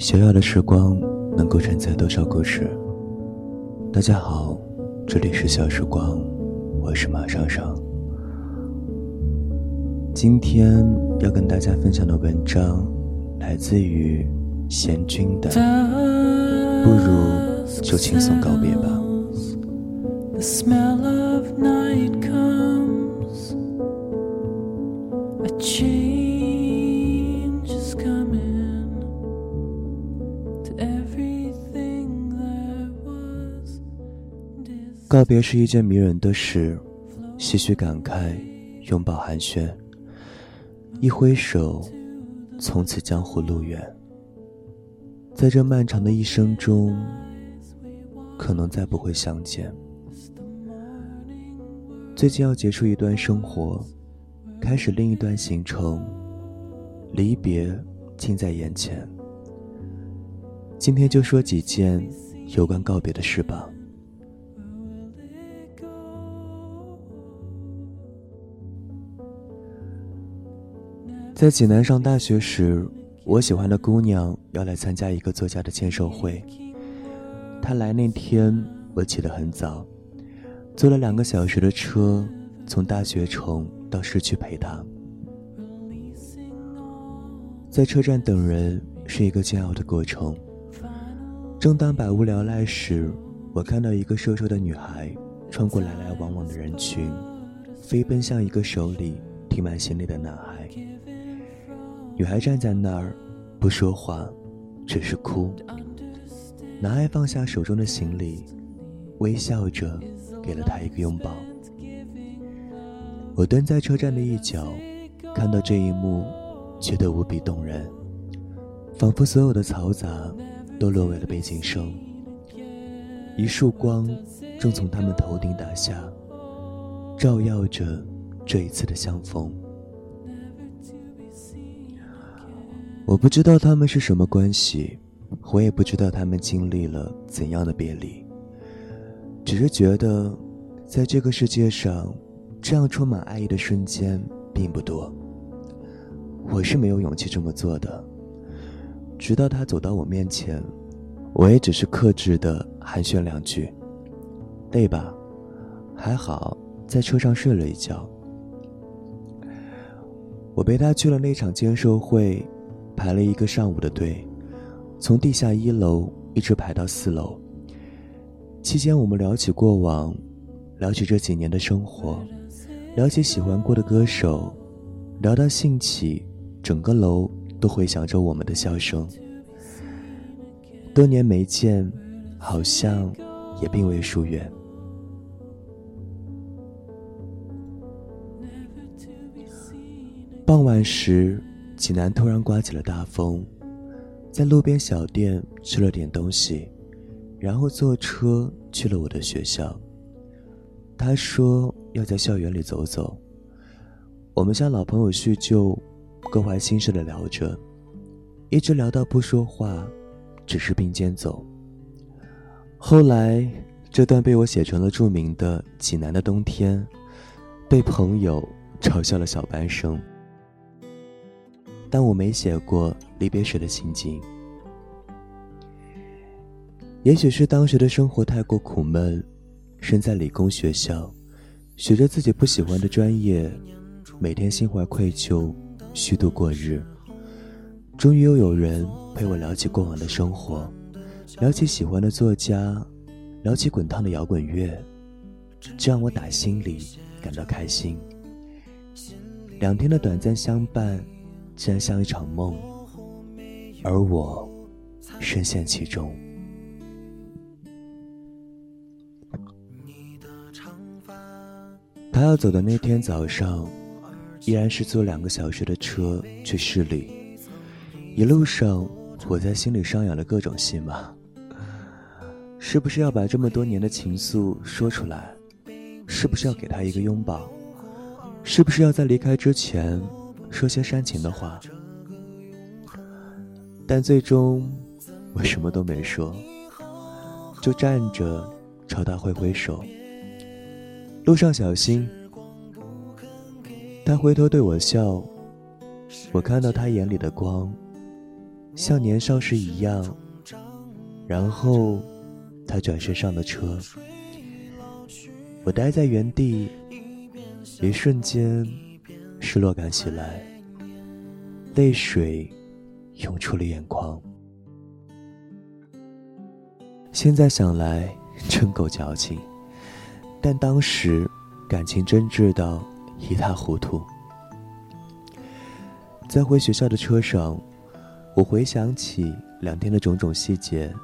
小小的时光能够承载多少故事？大家好，这里是小时光，我是马上上。今天要跟大家分享的文章来自于贤君的，不如就轻松告别吧。告别是一件迷人的事，唏嘘感慨，拥抱寒暄，一挥手，从此江湖路远。在这漫长的一生中，可能再不会相见。最近要结束一段生活，开始另一段行程，离别近在眼前。今天就说几件有关告别的事吧。在济南上大学时，我喜欢的姑娘要来参加一个作家的签售会。她来那天，我起得很早，坐了两个小时的车，从大学城到市区陪她。在车站等人是一个煎熬的过程。正当百无聊赖时，我看到一个瘦瘦的女孩穿过来来往往的人群，飞奔向一个手里提满行李的男孩。女孩站在那儿，不说话，只是哭。男孩放下手中的行李，微笑着给了她一个拥抱。我蹲在车站的一角，看到这一幕，觉得无比动人，仿佛所有的嘈杂都落为了背景声。一束光正从他们头顶打下，照耀着这一次的相逢。我不知道他们是什么关系，我也不知道他们经历了怎样的别离。只是觉得，在这个世界上，这样充满爱意的瞬间并不多。我是没有勇气这么做的。直到他走到我面前，我也只是克制的寒暄两句：“累吧？还好，在车上睡了一觉。”我陪他去了那场签售会。排了一个上午的队，从地下一楼一直排到四楼。期间，我们聊起过往，聊起这几年的生活，聊起喜欢过的歌手，聊到兴起，整个楼都回响着我们的笑声。多年没见，好像也并未疏远。傍晚时。济南突然刮起了大风，在路边小店吃了点东西，然后坐车去了我的学校。他说要在校园里走走，我们像老朋友叙旧，各怀心事的聊着，一直聊到不说话，只是并肩走。后来这段被我写成了著名的《济南的冬天》，被朋友嘲笑了小半生。但我没写过离别时的心境。也许是当时的生活太过苦闷，身在理工学校，学着自己不喜欢的专业，每天心怀愧疚，虚度过日。终于又有人陪我聊起过往的生活，聊起喜欢的作家，聊起滚烫的摇滚乐，这让我打心里感到开心。两天的短暂相伴。竟然像一场梦，而我深陷其中。他要走的那天早上，依然是坐两个小时的车去市里。一路上，我在心里上演了各种戏码：是不是要把这么多年的情愫说出来？是不是要给他一个拥抱？是不是要在离开之前？说些煽情的话，但最终我什么都没说，就站着朝他挥挥手。路上小心。他回头对我笑，我看到他眼里的光，像年少时一样。然后，他转身上了车。我待在原地，一瞬间，失落感袭来，泪水涌出了眼眶。现在想来，真够矫情。但当时，感情真挚到一塌糊涂。在回学校的车上，我回想起两天的种种细节。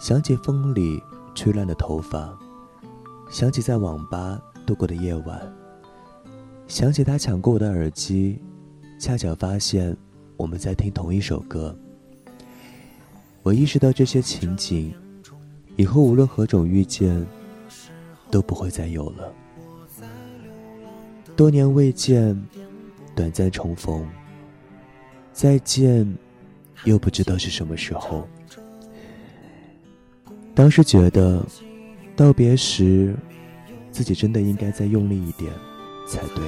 想起风里吹乱的头发，想起在网吧度过的夜晚，想起他抢过我的耳机，恰巧发现我们在听同一首歌。我意识到这些情景，以后无论何种遇见，都不会再有了。多年未见，短暂重逢，再见，又不知道是什么时候。当时觉得，道别时，自己真的应该再用力一点，才对。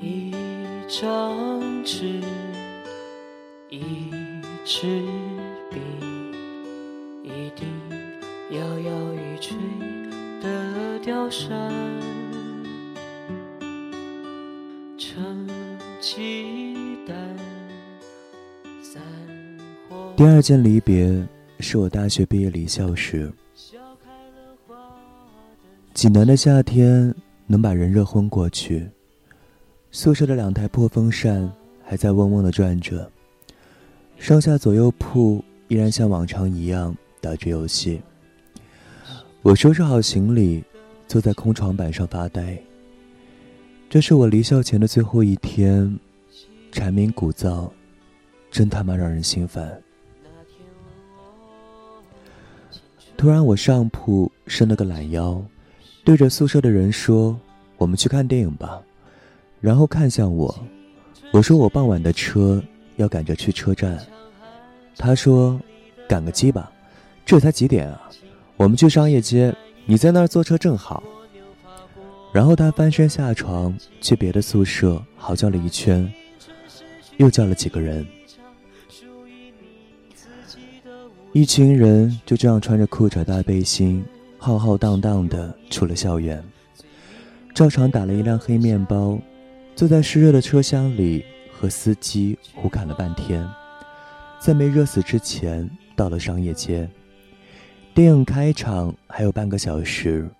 一张纸，一支笔，一滴摇摇欲坠。的山，第二件离别是我大学毕业离校时，济南的夏天能把人热昏过去，宿舍的两台破风扇还在嗡嗡的转着，上下左右铺依然像往常一样打着游戏。我收拾好行李，坐在空床板上发呆。这是我离校前的最后一天，蝉鸣鼓噪，真他妈让人心烦。突然，我上铺伸了个懒腰，对着宿舍的人说：“我们去看电影吧。”然后看向我，我说：“我傍晚的车要赶着去车站。”他说：“赶个鸡巴，这才几点啊？”我们去商业街，你在那儿坐车正好。然后他翻身下床，去别的宿舍嚎叫了一圈，又叫了几个人。一群人就这样穿着裤衩大背心，浩浩荡荡的出了校园，照常打了一辆黑面包，坐在湿热的车厢里和司机胡侃了半天，在没热死之前到了商业街。电影开场还有半个小时，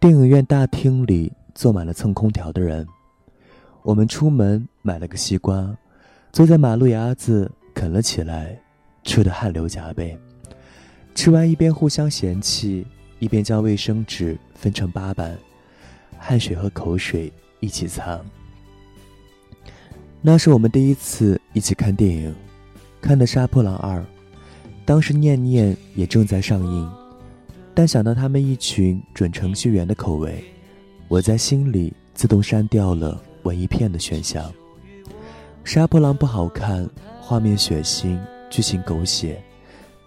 电影院大厅里坐满了蹭空调的人。我们出门买了个西瓜，坐在马路牙子啃了起来，吃得汗流浃背。吃完一边互相嫌弃，一边将卫生纸分成八瓣，汗水和口水一起擦。那是我们第一次一起看电影，看的《杀破狼二》。当时念念也正在上映，但想到他们一群准程序员的口味，我在心里自动删掉了文艺片的选项。杀破狼不好看，画面血腥，剧情狗血，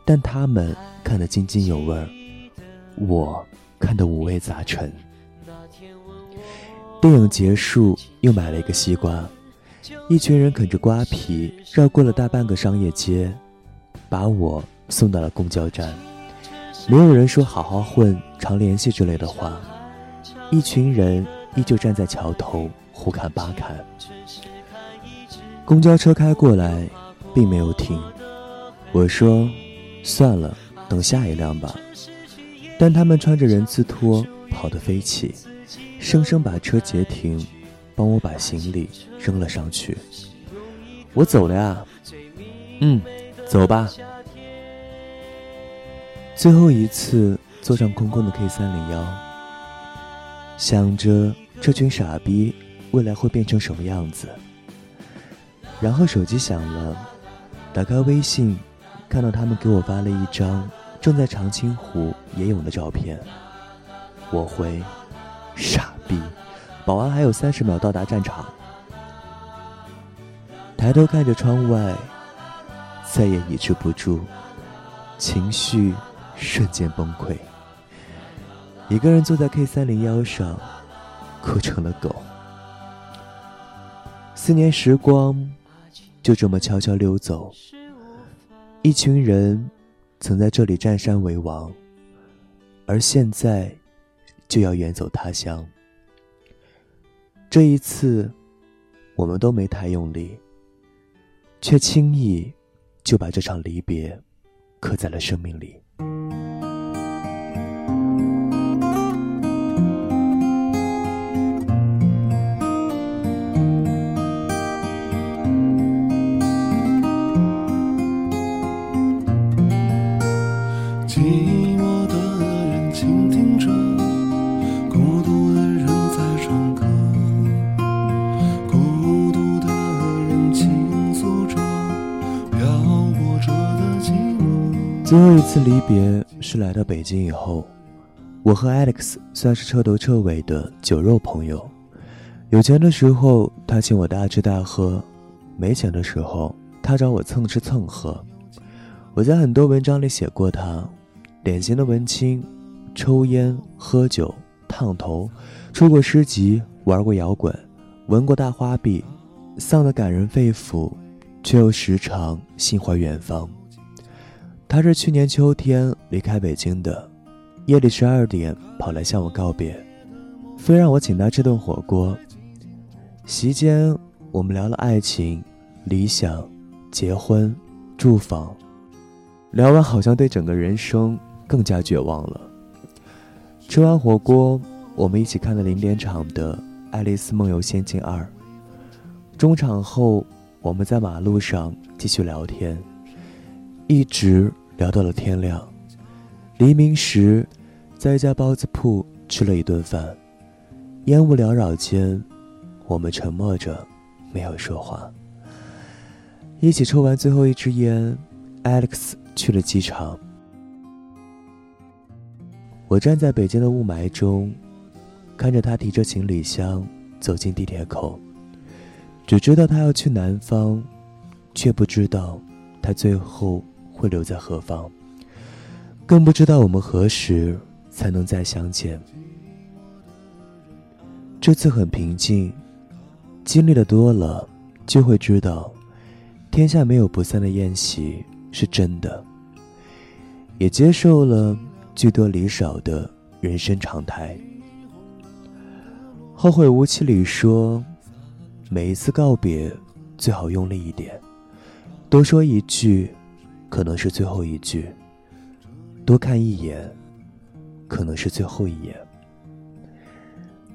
但他们看得津津有味儿，我看得五味杂陈。电影结束，又买了一个西瓜，一群人啃着瓜皮，绕过了大半个商业街，把我。送到了公交站，没有人说“好好混，常联系”之类的话，一群人依旧站在桥头胡侃八侃。公交车开过来，并没有停。我说：“算了，等下一辆吧。”但他们穿着人字拖跑得飞起，生生把车截停，帮我把行李扔了上去。我走了呀。嗯，走吧。最后一次坐上空空的 K 三零幺，想着这群傻逼未来会变成什么样子。然后手机响了，打开微信，看到他们给我发了一张正在长青湖野泳的照片。我回：傻逼，保安还有三十秒到达战场。抬头看着窗外，再也抑制不住。情绪瞬间崩溃。一个人坐在 K 三零幺上，哭成了狗。四年时光就这么悄悄溜走，一群人曾在这里占山为王，而现在就要远走他乡。这一次，我们都没太用力，却轻易就把这场离别刻在了生命里。最后一次离别是来到北京以后，我和 Alex 算是彻头彻尾的酒肉朋友。有钱的时候，他请我大吃大喝；没钱的时候，他找我蹭吃蹭喝。我在很多文章里写过他，典型的文青，抽烟、喝酒、烫头，出过诗集，玩过摇滚，闻过大花臂，丧得感人肺腑，却又时常心怀远方。他是去年秋天离开北京的，夜里十二点跑来向我告别，非让我请他吃顿火锅。席间，我们聊了爱情、理想、结婚、住房，聊完好像对整个人生更加绝望了。吃完火锅，我们一起看了零点场的《爱丽丝梦游仙境二》。中场后，我们在马路上继续聊天，一直。聊到了天亮，黎明时，在一家包子铺吃了一顿饭，烟雾缭绕间，我们沉默着，没有说话。一起抽完最后一支烟，Alex 去了机场。我站在北京的雾霾中，看着他提着行李箱走进地铁口，只知道他要去南方，却不知道他最后。会留在何方？更不知道我们何时才能再相见。这次很平静，经历的多了，就会知道，天下没有不散的宴席是真的。也接受了聚多离少的人生常态。后会无期里说，每一次告别，最好用力一点，多说一句。可能是最后一句。多看一眼，可能是最后一眼。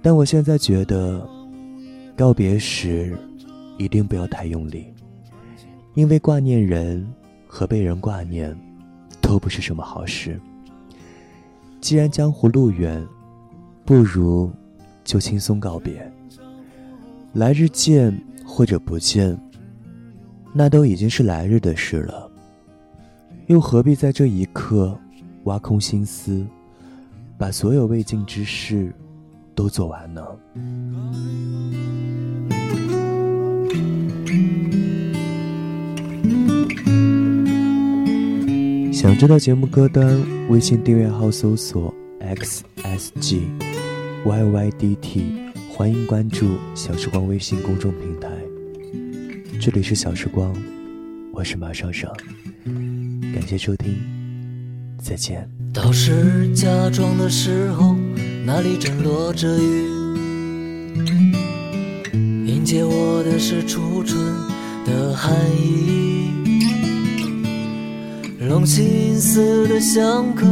但我现在觉得，告别时一定不要太用力，因为挂念人和被人挂念，都不是什么好事。既然江湖路远，不如就轻松告别。来日见或者不见，那都已经是来日的事了。又何必在这一刻挖空心思，把所有未尽之事都做完呢？想知道节目歌单，微信订阅号搜索 xsg yydt，欢迎关注小时光微信公众平台。这里是小时光，我是马上上。感谢收听，再见。到时假装的时候，那里正落着雨。迎接我的是初春的寒意。龙心寺的香客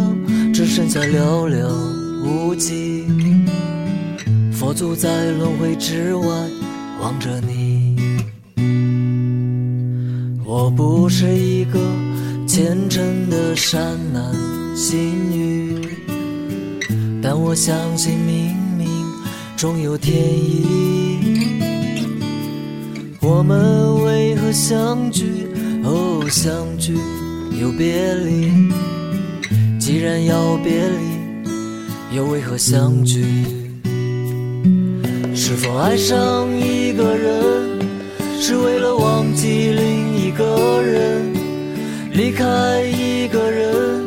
只剩下寥寥无几。佛祖在轮回之外望着你。我不是一个。虔诚的善男信女，但我相信冥冥中有天意。我们为何相聚？哦，相聚又别离。既然要别离，又为何相聚？是否爱上一个人，是为了忘记另一个人？离开一个人。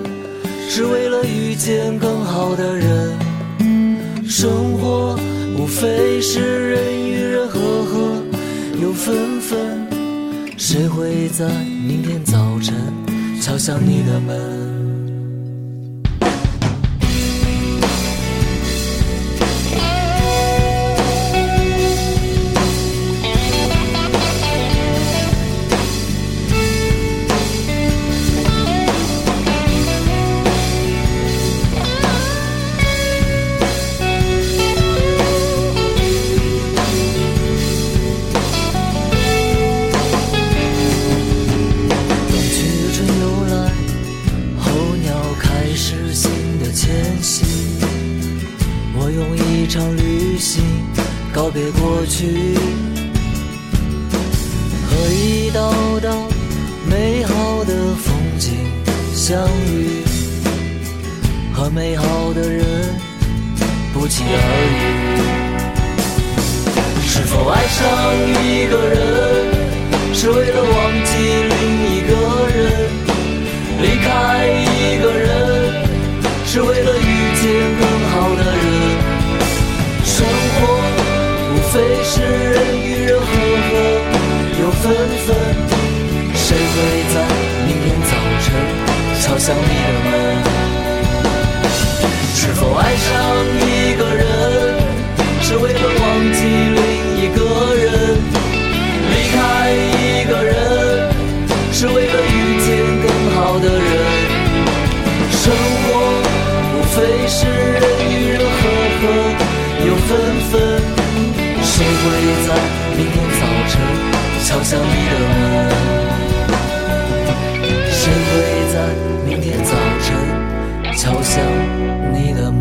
是为了遇见更好的人。生活无非是人与人和合又分分，谁会在明天早晨敲响你的门？告别过去，和一道道美好的风景相遇，和美好的人不期而遇。是否爱上一个人，是为了忘记另一个人？离开一个人，是为了想你的门，是否爱上一个人，是为了忘记另一个人，离开一个人，是为了遇见更好的人。生活无非是人与人和和又分分，谁会在明天早晨敲响你的门？早晨敲响你的